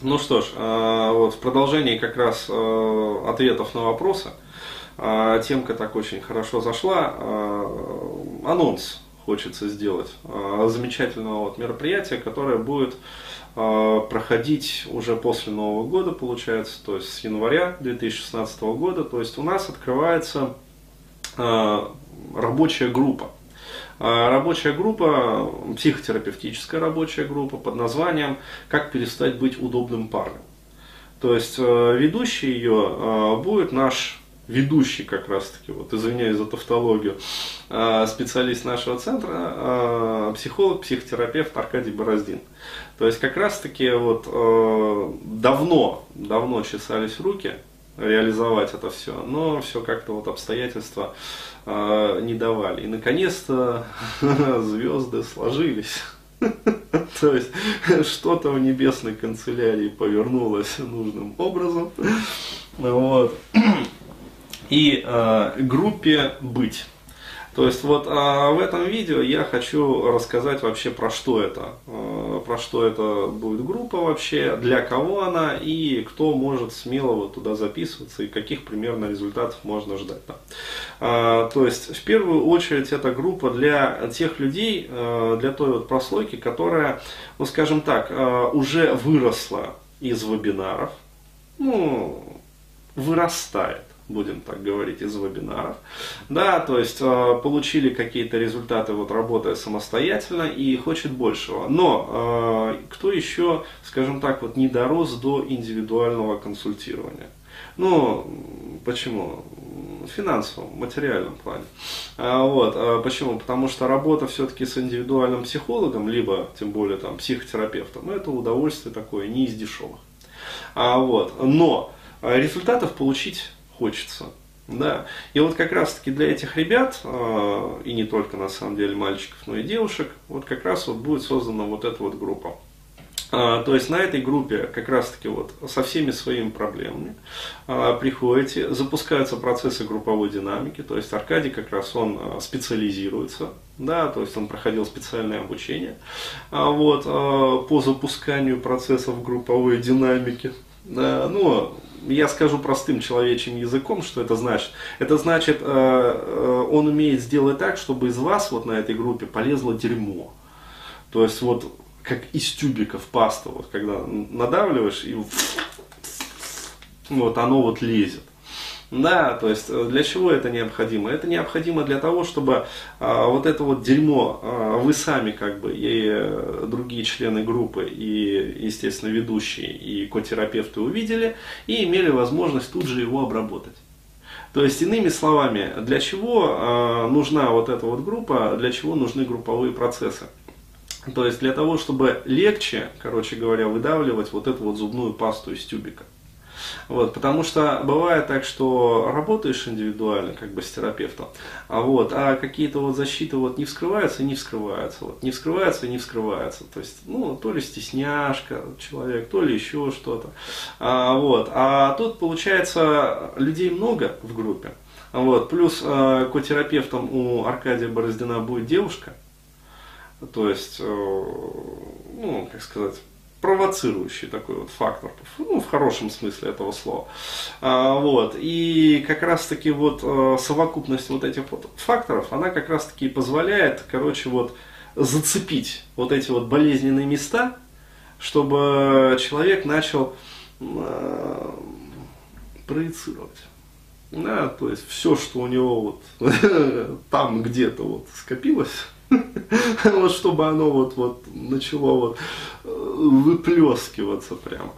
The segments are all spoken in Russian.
Ну что ж, э, вот в продолжении как раз э, ответов на вопросы, э, темка так очень хорошо зашла, анонс хочется сделать замечательного вот мероприятия, которое будет проходить уже после Нового года, получается, то есть с января 2016 года. То есть у нас открывается рабочая группа рабочая группа, психотерапевтическая рабочая группа под названием «Как перестать быть удобным парнем». То есть э, ведущий ее э, будет наш ведущий как раз таки, вот извиняюсь за тавтологию, э, специалист нашего центра, психолог, психотерапевт Аркадий Бороздин. То есть как раз таки вот давно, давно чесались руки реализовать это все, но все как-то вот обстоятельства э, не давали. И наконец-то звезды сложились. То есть что-то в небесной канцелярии повернулось нужным образом. Вот. И э, группе быть. То есть вот а, в этом видео я хочу рассказать вообще про что это, а, про что это будет группа вообще, для кого она и кто может смело вот туда записываться и каких примерно результатов можно ждать. Да. А, то есть в первую очередь эта группа для тех людей, а, для той вот прослойки, которая, ну скажем так, а, уже выросла из вебинаров, ну, вырастает будем так говорить, из вебинаров. Да, то есть э, получили какие-то результаты, вот работая самостоятельно и хочет большего. Но э, кто еще, скажем так, вот не дорос до индивидуального консультирования? Ну, почему? Финансовом, материальном плане. А, вот, а почему? Потому что работа все-таки с индивидуальным психологом, либо тем более там психотерапевтом, ну, это удовольствие такое не из дешевых. А, вот, но результатов получить хочется. Да. И вот как раз таки для этих ребят, э, и не только на самом деле мальчиков, но и девушек, вот как раз вот будет создана вот эта вот группа. А, то есть на этой группе как раз таки вот со всеми своими проблемами а, приходите, запускаются процессы групповой динамики, то есть Аркадий как раз он а, специализируется, да, то есть он проходил специальное обучение а, вот, а, по запусканию процессов групповой динамики. Да, ну, я скажу простым человечьим языком, что это значит. Это значит, э, э, он умеет сделать так, чтобы из вас вот на этой группе полезло дерьмо. То есть вот как из тюбиков паста, вот когда надавливаешь и вот оно вот лезет. Да, то есть э, для чего это необходимо? Это необходимо для того, чтобы а, вот это вот дерьмо а, вы сами как бы и э, другие члены группы и, естественно, ведущие и котерапевты увидели и имели возможность тут же его обработать. То есть, иными словами, для чего а, нужна вот эта вот группа, для чего нужны групповые процессы? То есть для того, чтобы легче, короче говоря, выдавливать вот эту вот зубную пасту из тюбика. Вот, потому что бывает так, что работаешь индивидуально, как бы с терапевтом, а, вот, а какие-то вот защиты вот не вскрываются и не вскрываются. Вот, не вскрываются и не вскрываются. То есть, ну, то ли стесняшка человек, то ли еще что-то. А, вот, а тут, получается, людей много в группе. Вот, плюс э, котерапевтом у Аркадия Бороздина будет девушка. То есть, э, ну, как сказать, провоцирующий такой вот фактор, ну, в хорошем смысле этого слова. А, вот. И как раз-таки вот а, совокупность вот этих вот факторов, она как раз-таки позволяет, короче, вот зацепить вот эти вот болезненные места, чтобы человек начал а, проецировать. Да, то есть все, что у него вот там где-то вот скопилось, вот чтобы оно вот, вот начало вот э, выплескиваться прямо.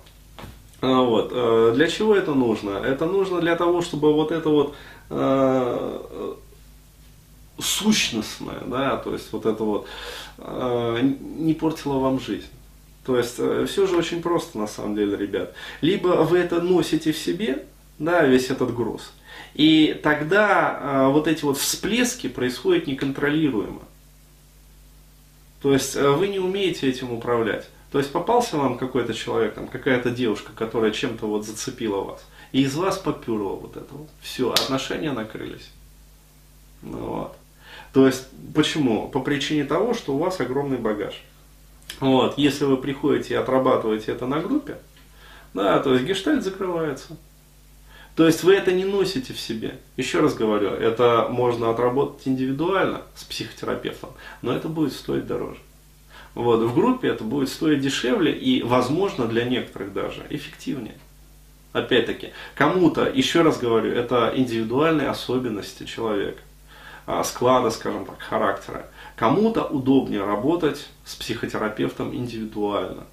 А вот. Э, для чего это нужно? Это нужно для того, чтобы вот это вот э, сущностное, да, то есть вот это вот э, не портило вам жизнь. То есть э, все же очень просто на самом деле, ребят. Либо вы это носите в себе, да, весь этот груз, и тогда э, вот эти вот всплески происходят неконтролируемо. То есть э, вы не умеете этим управлять. То есть попался вам какой-то человек, там, какая-то девушка, которая чем-то вот зацепила вас, и из вас поперло вот это вот. Все, отношения накрылись. Ну, вот. То есть, почему? По причине того, что у вас огромный багаж. Вот. Если вы приходите и отрабатываете это на группе, Да, то есть гештальт закрывается. То есть вы это не носите в себе. Еще раз говорю, это можно отработать индивидуально с психотерапевтом, но это будет стоить дороже. Вот, в группе это будет стоить дешевле и, возможно, для некоторых даже эффективнее. Опять-таки, кому-то, еще раз говорю, это индивидуальные особенности человека, а, склада, скажем так, характера. Кому-то удобнее работать с психотерапевтом индивидуально.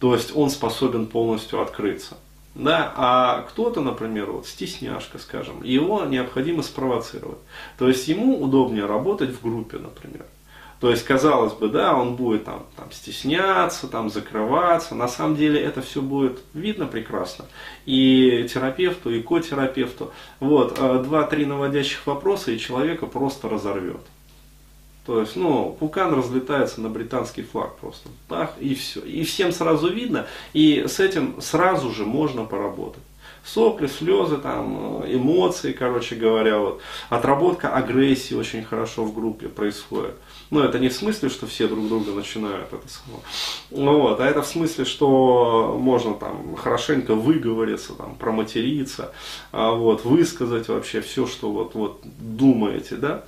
То есть он способен полностью открыться. Да, а кто-то, например, вот стесняшка, скажем, его необходимо спровоцировать. То есть ему удобнее работать в группе, например. То есть, казалось бы, да, он будет там, там стесняться, там закрываться. На самом деле это все будет видно прекрасно. И терапевту, и котерапевту. Вот, э, два-три наводящих вопроса, и человека просто разорвет. То есть, ну, пукан разлетается на британский флаг просто. Пах, и все. И всем сразу видно, и с этим сразу же можно поработать сопли, слезы, там, эмоции, короче говоря, вот. Отработка агрессии очень хорошо в группе происходит. Ну, это не в смысле, что все друг друга начинают это само. Ну, вот, а это в смысле, что можно там хорошенько выговориться, там, проматериться, а, вот, высказать вообще все, что вот, вот думаете, да.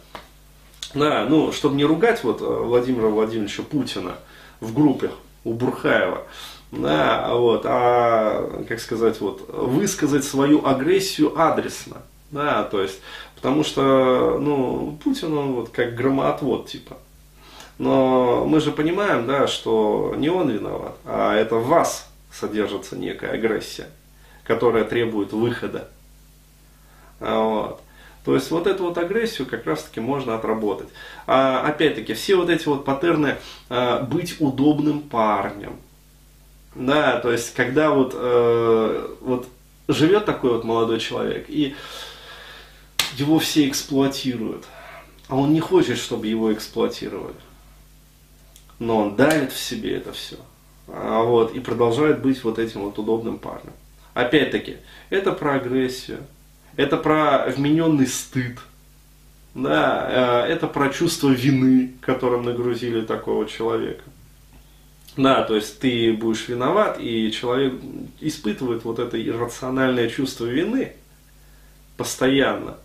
Да, ну, чтобы не ругать вот Владимира Владимировича Путина в группе у Бурхаева, да, вот, а, как сказать, вот, высказать свою агрессию адресно, да, то есть, потому что, ну, Путин, он вот как громоотвод, типа, но мы же понимаем, да, что не он виноват, а это в вас содержится некая агрессия, которая требует выхода, вот. То есть вот эту вот агрессию как раз таки можно отработать. А, опять-таки, все вот эти вот паттерны а, быть удобным парнем, да, то есть, когда вот, э, вот живет такой вот молодой человек, и его все эксплуатируют, а он не хочет, чтобы его эксплуатировали. Но он давит в себе это все. А вот, и продолжает быть вот этим вот удобным парнем. Опять-таки, это про агрессию, это про вмененный стыд, да, э, это про чувство вины, которым нагрузили такого человека. Да, то есть ты будешь виноват, и человек испытывает вот это иррациональное чувство вины постоянно.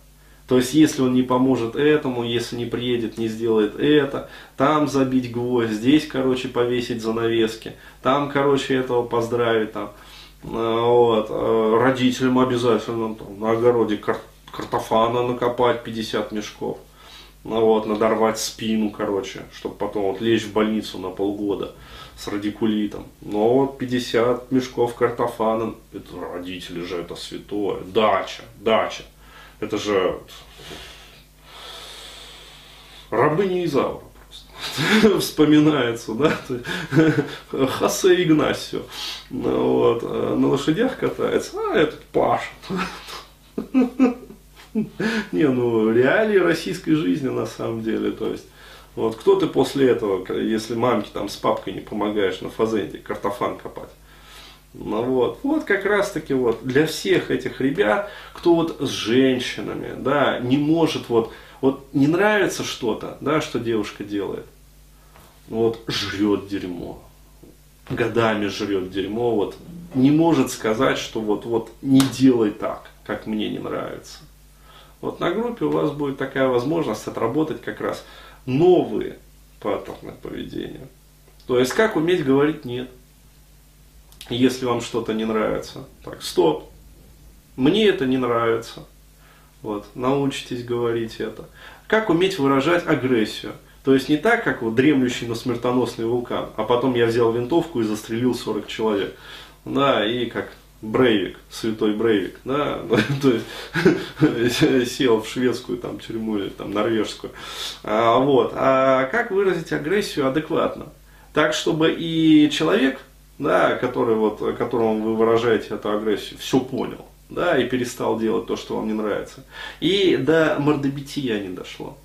То есть, если он не поможет этому, если не приедет, не сделает это, там забить гвоздь, здесь, короче, повесить занавески, там, короче, этого поздравить, там, э, вот, э, родителям обязательно там, на огороде кар- картофана накопать 50 мешков, ну, вот, надорвать спину, короче, чтобы потом вот лечь в больницу на полгода с радикулитом. Но вот 50 мешков картофана, это родители же, это святое. Дача, дача. Это же рабыня Изаура просто. Вспоминается, да, Хосе Игнасио. Ну, вот, э, на лошадях катается, а этот Паша. Не, ну реалии российской жизни на самом деле, то есть вот кто ты после этого, если мамке там с папкой не помогаешь на фазенде картофан копать? Ну вот, вот как раз таки вот для всех этих ребят, кто вот с женщинами, да, не может вот, вот не нравится что-то, да, что девушка делает, вот жрет дерьмо, годами жрет дерьмо, вот не может сказать, что вот, вот не делай так, как мне не нравится. Вот на группе у вас будет такая возможность отработать как раз новые паттерны поведения. То есть, как уметь говорить «нет», если вам что-то не нравится. Так, стоп, мне это не нравится. Вот, научитесь говорить это. Как уметь выражать агрессию. То есть не так, как вот дремлющий, но смертоносный вулкан, а потом я взял винтовку и застрелил 40 человек. Да, и как Брейвик, святой Брейвик, да, то есть сел в шведскую там тюрьму или там норвежскую. А, вот. А как выразить агрессию адекватно? Так, чтобы и человек, да, который вот, которому вы выражаете эту агрессию, все понял, да, и перестал делать то, что вам не нравится. И до мордобития не дошло.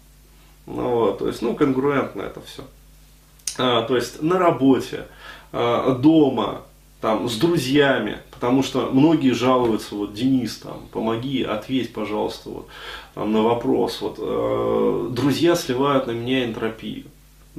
Ну, вот, то есть, ну, конгруентно это все. А, то есть на работе, а, дома, там, с друзьями, потому что многие жалуются, вот, Денис, там, помоги, ответь, пожалуйста, вот, там, на вопрос, вот, э, друзья сливают на меня энтропию,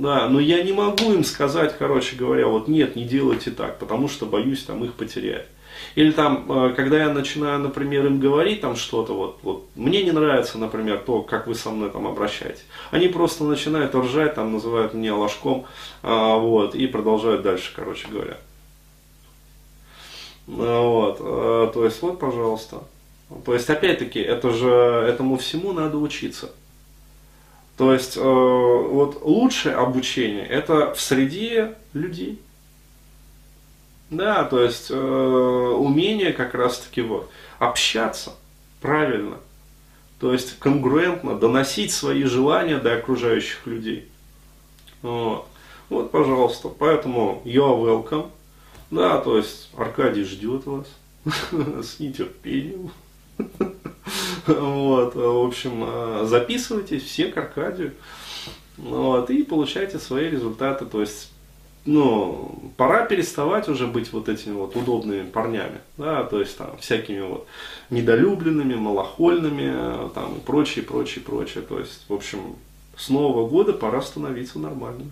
да, но я не могу им сказать, короче говоря, вот, нет, не делайте так, потому что боюсь, там, их потерять. Или там, э, когда я начинаю, например, им говорить там что-то, вот, вот, мне не нравится, например, то, как вы со мной там обращаетесь. Они просто начинают ржать, там, называют меня ложком, а, вот, и продолжают дальше, короче говоря. А, вот, а, то есть, вот, пожалуйста. То есть, опять-таки, это же, этому всему надо учиться. То есть, э, вот лучшее обучение это в среде людей. Да, то есть э, умение как раз-таки вот общаться правильно, то есть конгруентно доносить свои желания до окружающих людей. Вот, вот пожалуйста, поэтому you're welcome. Да, то есть Аркадий ждет вас с нетерпением. Вот, в общем, э, записывайтесь все к Аркадию. Вот, и получайте свои результаты. То есть ну, пора переставать уже быть вот этими вот удобными парнями, да, то есть там всякими вот недолюбленными, малохольными, там и прочее, прочее, прочее. То есть, в общем, с Нового года пора становиться нормальным.